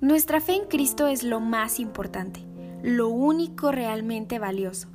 Nuestra fe en Cristo es lo más importante, lo único realmente valioso.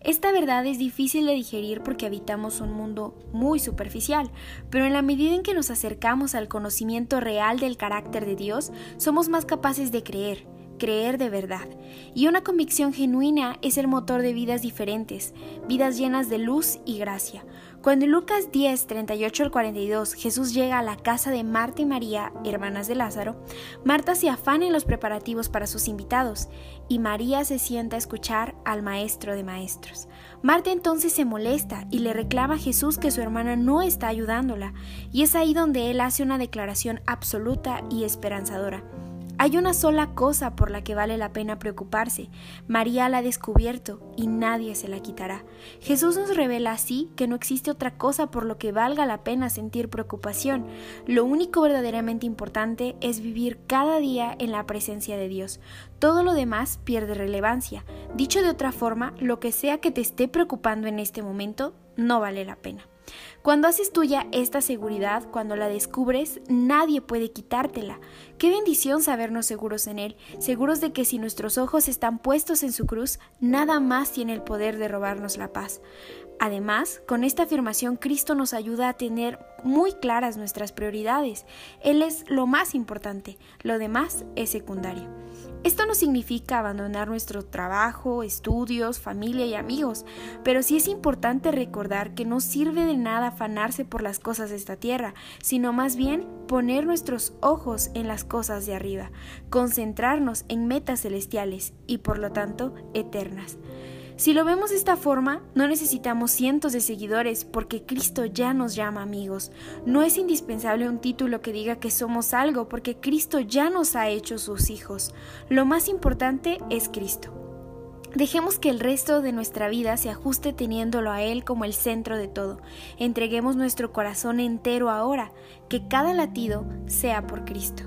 Esta verdad es difícil de digerir porque habitamos un mundo muy superficial, pero en la medida en que nos acercamos al conocimiento real del carácter de Dios, somos más capaces de creer, creer de verdad. Y una convicción genuina es el motor de vidas diferentes, vidas llenas de luz y gracia. Cuando en Lucas 10, 38 al 42 Jesús llega a la casa de Marta y María, hermanas de Lázaro, Marta se afana en los preparativos para sus invitados y María se sienta a escuchar al maestro de maestros. Marta entonces se molesta y le reclama a Jesús que su hermana no está ayudándola, y es ahí donde él hace una declaración absoluta y esperanzadora. Hay una sola cosa por la que vale la pena preocuparse. María la ha descubierto y nadie se la quitará. Jesús nos revela así que no existe otra cosa por lo que valga la pena sentir preocupación. Lo único verdaderamente importante es vivir cada día en la presencia de Dios. Todo lo demás pierde relevancia. Dicho de otra forma, lo que sea que te esté preocupando en este momento no vale la pena. Cuando haces tuya esta seguridad, cuando la descubres, nadie puede quitártela. Qué bendición sabernos seguros en Él, seguros de que si nuestros ojos están puestos en su cruz, nada más tiene el poder de robarnos la paz. Además, con esta afirmación Cristo nos ayuda a tener muy claras nuestras prioridades. Él es lo más importante, lo demás es secundario. Esto no significa abandonar nuestro trabajo, estudios, familia y amigos, pero sí es importante recordar que no sirve de nada afanarse por las cosas de esta tierra, sino más bien poner nuestros ojos en las cosas de arriba, concentrarnos en metas celestiales y por lo tanto eternas. Si lo vemos de esta forma, no necesitamos cientos de seguidores porque Cristo ya nos llama amigos. No es indispensable un título que diga que somos algo porque Cristo ya nos ha hecho sus hijos. Lo más importante es Cristo. Dejemos que el resto de nuestra vida se ajuste teniéndolo a Él como el centro de todo. Entreguemos nuestro corazón entero ahora, que cada latido sea por Cristo.